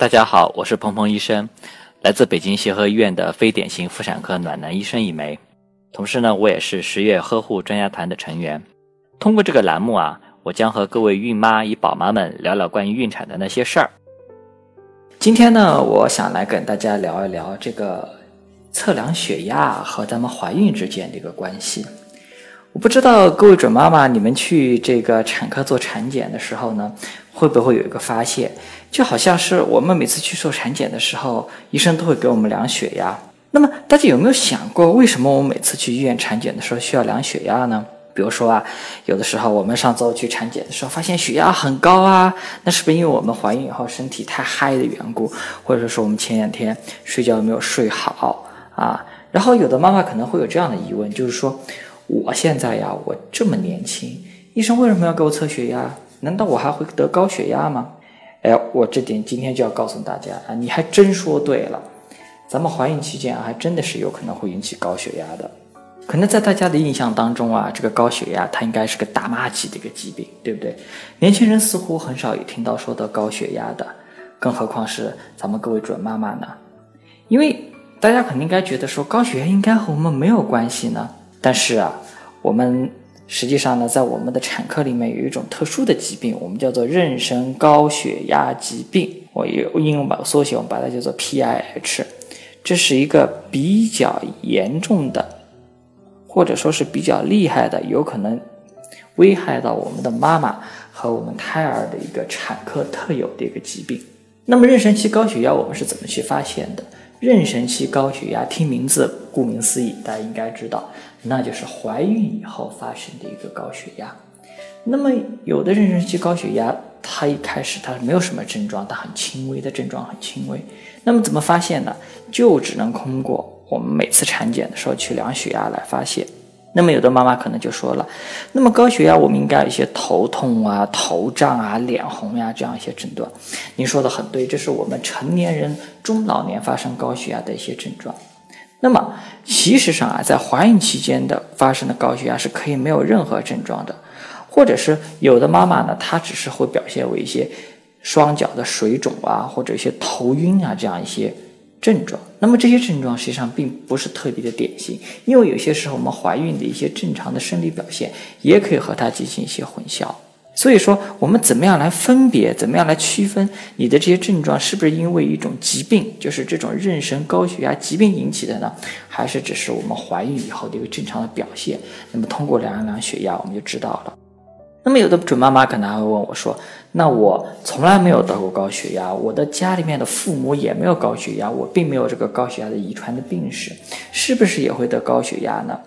大家好，我是鹏鹏医生，来自北京协和医院的非典型妇产科暖男医生一枚。同时呢，我也是十月呵护专家团的成员。通过这个栏目啊，我将和各位孕妈与宝妈们聊聊关于孕产的那些事儿。今天呢，我想来跟大家聊一聊这个测量血压和咱们怀孕之间的一个关系。我不知道各位准妈妈，你们去这个产科做产检的时候呢，会不会有一个发现，就好像是我们每次去做产检的时候，医生都会给我们量血压。那么大家有没有想过，为什么我们每次去医院产检的时候需要量血压呢？比如说啊，有的时候我们上周去产检的时候发现血压很高啊，那是不是因为我们怀孕以后身体太嗨的缘故，或者说我们前两天睡觉没有睡好啊？然后有的妈妈可能会有这样的疑问，就是说。我现在呀，我这么年轻，医生为什么要给我测血压？难道我还会得高血压吗？哎，我这点今天就要告诉大家啊，你还真说对了，咱们怀孕期间啊，还真的是有可能会引起高血压的。可能在大家的印象当中啊，这个高血压它应该是个大妈级的一个疾病，对不对？年轻人似乎很少有听到说得高血压的，更何况是咱们各位准妈妈呢？因为大家肯定应该觉得说高血压应该和我们没有关系呢。但是啊，我们实际上呢，在我们的产科里面有一种特殊的疾病，我们叫做妊娠高血压疾病。我用英文把缩写，我们把它叫做 PIH。这是一个比较严重的，或者说是比较厉害的，有可能危害到我们的妈妈和我们胎儿的一个产科特有的一个疾病。那么，妊娠期高血压我们是怎么去发现的？妊娠期高血压，听名字，顾名思义，大家应该知道，那就是怀孕以后发生的一个高血压。那么，有的妊娠期高血压，它一开始它没有什么症状，它很轻微的症状很轻微。那么怎么发现呢？就只能通过我们每次产检的时候去量血压来发现。那么有的妈妈可能就说了，那么高血压我们应该有一些头痛啊、头胀啊、脸红呀这样一些症状。您说的很对，这是我们成年人中老年发生高血压的一些症状。那么其实上啊，在怀孕期间的发生的高血压是可以没有任何症状的，或者是有的妈妈呢，她只是会表现为一些双脚的水肿啊，或者一些头晕啊这样一些。症状，那么这些症状实际上并不是特别的典型，因为有些时候我们怀孕的一些正常的生理表现也可以和它进行一些混淆。所以说，我们怎么样来分别，怎么样来区分你的这些症状是不是因为一种疾病，就是这种妊娠高血压疾病引起的呢？还是只是我们怀孕以后的一个正常的表现？那么通过量一量血压，我们就知道了。那么有的准妈妈可能还会问我说：“那我从来没有得过高血压，我的家里面的父母也没有高血压，我并没有这个高血压的遗传的病史，是不是也会得高血压呢？”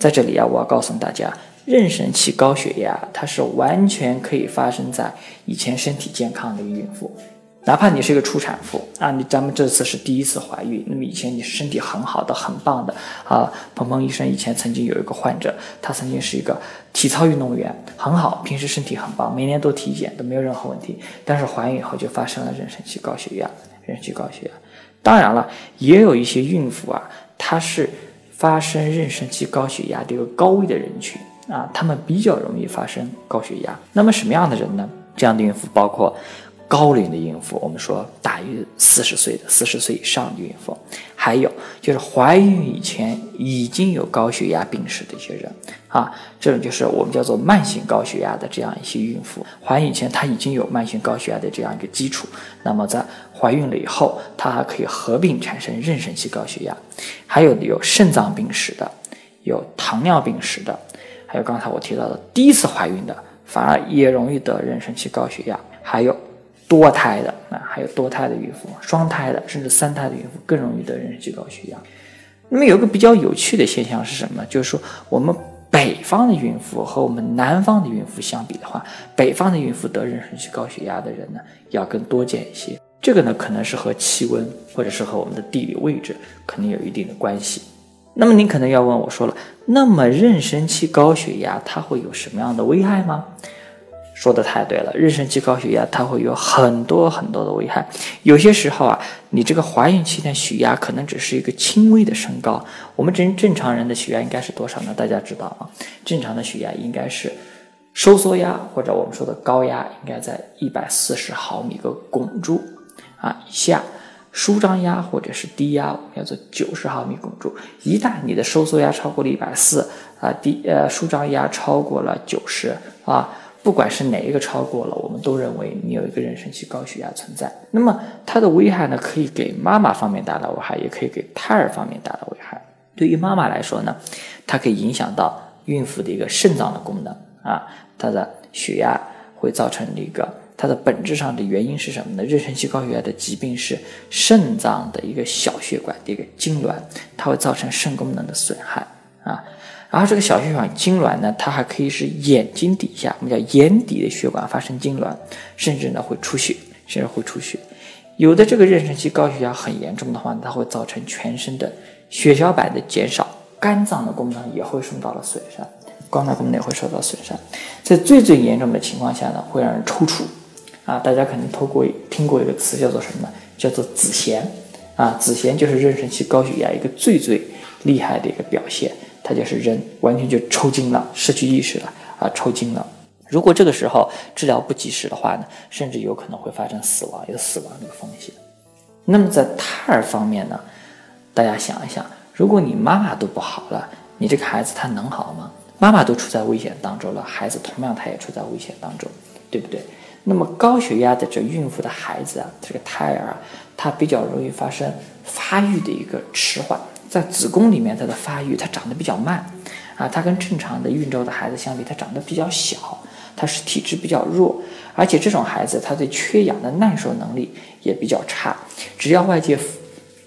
在这里啊，我要告诉大家，妊娠期高血压它是完全可以发生在以前身体健康的一个孕妇。哪怕你是一个初产妇啊，你咱们这次是第一次怀孕，那么以前你是身体很好的、很棒的啊。鹏鹏医生以前曾经有一个患者，他曾经是一个体操运动员，很好，平时身体很棒，每年都体检都没有任何问题。但是怀孕以后就发生了妊娠期高血压，妊娠期高血压。当然了，也有一些孕妇啊，她是发生妊娠期高血压的一个高危的人群啊，他们比较容易发生高血压。那么什么样的人呢？这样的孕妇包括。高龄的孕妇，我们说大于四十岁的、四十岁以上的孕妇，还有就是怀孕以前已经有高血压病史的一些人啊，这种就是我们叫做慢性高血压的这样一些孕妇，怀孕以前她已经有慢性高血压的这样一个基础，那么在怀孕了以后，她还可以合并产生妊娠期高血压，还有有肾脏病史的，有糖尿病史的，还有刚才我提到的第一次怀孕的，反而也容易得妊娠期高血压，还有。多胎的啊，还有多胎的孕妇，双胎的，甚至三胎的孕妇更容易得妊娠期高血压。那么有一个比较有趣的现象是什么？就是说我们北方的孕妇和我们南方的孕妇相比的话，北方的孕妇得妊娠期高血压的人呢要更多见一些。这个呢可能是和气温或者是和我们的地理位置可能有一定的关系。那么您可能要问我说了，那么妊娠期高血压它会有什么样的危害吗？说的太对了，妊娠期高血压它会有很多很多的危害。有些时候啊，你这个怀孕期间血压可能只是一个轻微的升高。我们正正常人的血压应该是多少呢？大家知道吗？正常的血压应该是收缩压或者我们说的高压，应该在一百四十毫米个汞柱啊以下。舒张压或者是低压，我们要做九十毫米汞柱。一旦你的收缩压超过了一百四啊，低呃舒张压超过了九十啊，不管是哪一个超过了，我们都认为你有一个妊娠期高血压存在。那么它的危害呢，可以给妈妈方面带来危害，也可以给胎儿方面带来危害。对于妈妈来说呢，它可以影响到孕妇的一个肾脏的功能啊，它的血压会造成一个。它的本质上的原因是什么呢？妊娠期高血压的疾病是肾脏的一个小血管的一个痉挛，它会造成肾功能的损害啊。然后这个小血管痉挛呢，它还可以使眼睛底下我们叫眼底的血管发生痉挛，甚至呢会出血，甚至会出血。有的这个妊娠期高血压很严重的话，它会造成全身的血小板的减少，肝脏的功能也会受到了损伤，肝脏功能也会受到损伤。在最最严重的情况下呢，会让人抽搐。啊，大家可能透过听过一个词叫做什么呢？叫做子痫啊，子痫就是妊娠期高血压一个最最厉害的一个表现，它就是人完全就抽筋了，失去意识了啊，抽筋了。如果这个时候治疗不及时的话呢，甚至有可能会发生死亡，有死亡的风险。那么在胎儿方面呢，大家想一想，如果你妈妈都不好了，你这个孩子他能好吗？妈妈都处在危险当中了，孩子同样他也处在危险当中，对不对？那么高血压的这孕妇的孩子啊，这个胎儿啊，他比较容易发生发育的一个迟缓，在子宫里面它的发育它长得比较慢，啊，它跟正常的孕周的孩子相比，它长得比较小，它是体质比较弱，而且这种孩子他对缺氧的耐受能力也比较差，只要外界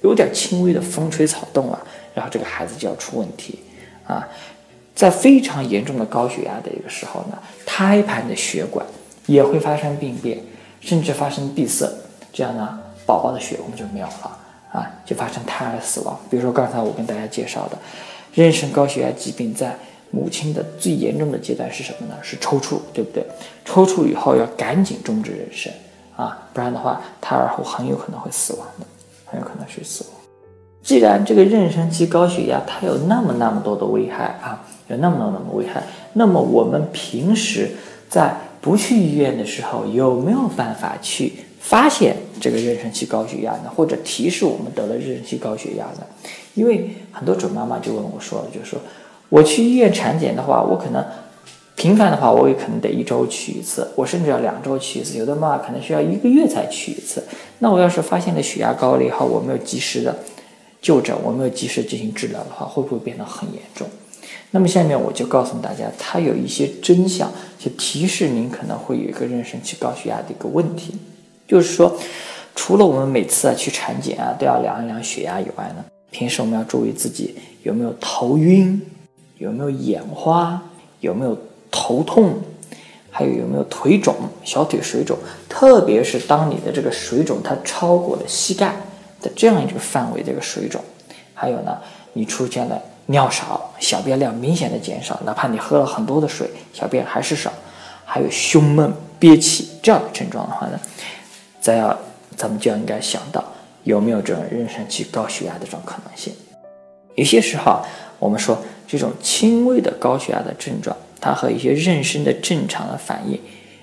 有点轻微的风吹草动啊，然后这个孩子就要出问题，啊，在非常严重的高血压的一个时候呢，胎盘的血管。也会发生病变，甚至发生闭塞，这样呢，宝宝的血红就没有了啊，就发生胎儿死亡。比如说刚才我跟大家介绍的，妊娠高血压疾病在母亲的最严重的阶段是什么呢？是抽搐，对不对？抽搐以后要赶紧终止妊娠啊，不然的话，胎儿后很有可能会死亡的，很有可能是死亡。既然这个妊娠期高血压它有那么那么多的危害啊，有那么多那么多危害，那么我们平时在不去医院的时候，有没有办法去发现这个妊娠期高血压呢？或者提示我们得了妊娠期高血压呢？因为很多准妈妈就问我说，就是说我去医院产检的话，我可能频繁的话，我也可能得一周去一次，我甚至要两周去一次，有的妈妈可能需要一个月才去一次。那我要是发现了血压高了以后，我没有及时的就诊，我没有及时进行治疗的话，会不会变得很严重？那么下面我就告诉大家，它有一些真相，就提示您可能会有一个妊娠期高血压的一个问题。就是说，除了我们每次啊去产检啊都要量一量血压以外呢，平时我们要注意自己有没有头晕，有没有眼花，有没有头痛，还有有没有腿肿、小腿水肿。特别是当你的这个水肿它超过了膝盖的这样一个范围的一个水肿，还有呢，你出现了。尿少，小便量明显的减少，哪怕你喝了很多的水，小便还是少，还有胸闷、憋气这样的症状的话呢，再要咱们就要应该想到有没有这种妊娠期高血压的这种可能性。有些时候我们说这种轻微的高血压的症状，它和一些妊娠的正常的反应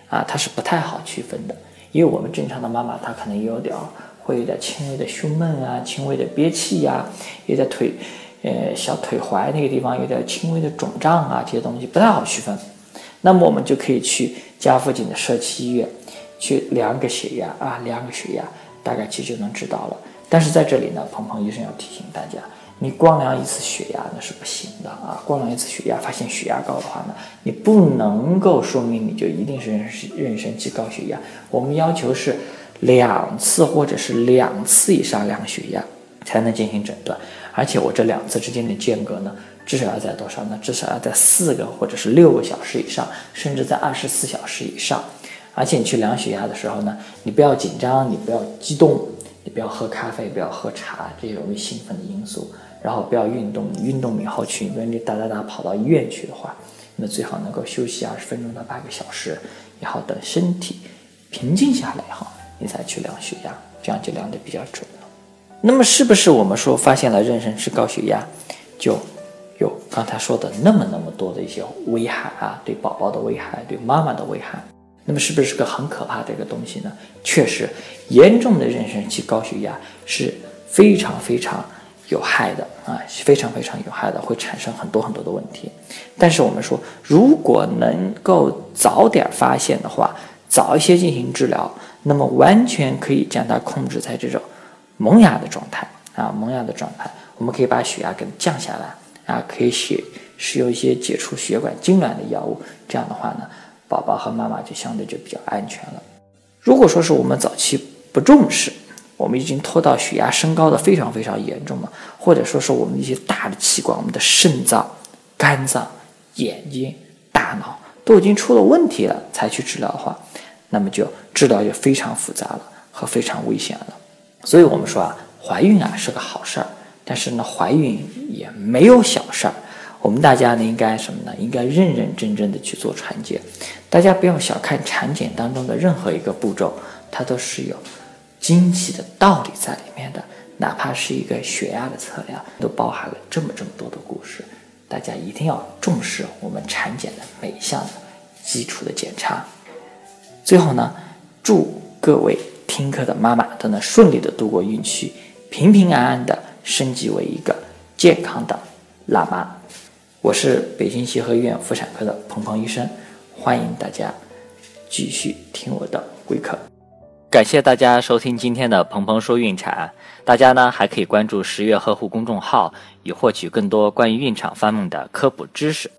啊，它是不太好区分的，因为我们正常的妈妈她可能有点会有点轻微的胸闷啊，轻微的憋气呀，有点腿。呃，小腿踝那个地方有点轻微的肿胀啊，这些东西不太好区分。那么我们就可以去家附近的社区医院去量个血压啊，量个血压，大概其实就能知道了。但是在这里呢，鹏鹏医生要提醒大家，你光量一次血压那是不行的啊。光量一次血压，发现血压高的话呢，你不能够说明你就一定是妊妊娠期高血压。我们要求是两次或者是两次以上量血压才能进行诊断。而且我这两次之间的间隔呢，至少要在多少呢？至少要在四个或者是六个小时以上，甚至在二十四小时以上。而且你去量血压的时候呢，你不要紧张，你不要激动，你不要喝咖啡，不要喝茶这些容易兴奋的因素。然后不要运动，运动以后去，比如你哒哒哒跑到医院去的话，那最好能够休息二十分钟到半个小时，然后等身体平静下来以后，你再去量血压，这样就量的比较准。那么是不是我们说发现了妊娠期高血压，就有刚才说的那么那么多的一些危害啊？对宝宝的危害，对妈妈的危害？那么是不是个很可怕的一个东西呢？确实，严重的妊娠期高血压是非常非常有害的啊，非常非常有害的，会产生很多很多的问题。但是我们说，如果能够早点发现的话，早一些进行治疗，那么完全可以将它控制在这种萌芽的状态啊，萌芽的状态，我们可以把血压给降下来啊，可以使使用一些解除血管痉挛的药物，这样的话呢。宝宝和妈妈就相对就比较安全了。如果说是我们早期不重视，我们已经拖到血压升高的非常非常严重了，或者说是我们一些大的器官，我们的肾脏、肝脏、眼睛、大脑都已经出了问题了，才去治疗的话，那么就治疗就非常复杂了和非常危险了。所以我们说啊，怀孕啊是个好事儿，但是呢，怀孕也没有小事儿。我们大家呢，应该什么呢？应该认认真真的去做产检。大家不要小看产检当中的任何一个步骤，它都是有精细的道理在里面的。哪怕是一个血压的测量，都包含了这么这么多的故事。大家一定要重视我们产检的每一项的基础的检查。最后呢，祝各位听课的妈妈都能顺利的度过孕期，平平安安的升级为一个健康的辣妈。我是北京协和医院妇产科的鹏鹏医生，欢迎大家继续听我的贵课。感谢大家收听今天的鹏鹏说孕产，大家呢还可以关注十月呵护公众号，以获取更多关于孕产方面的科普知识。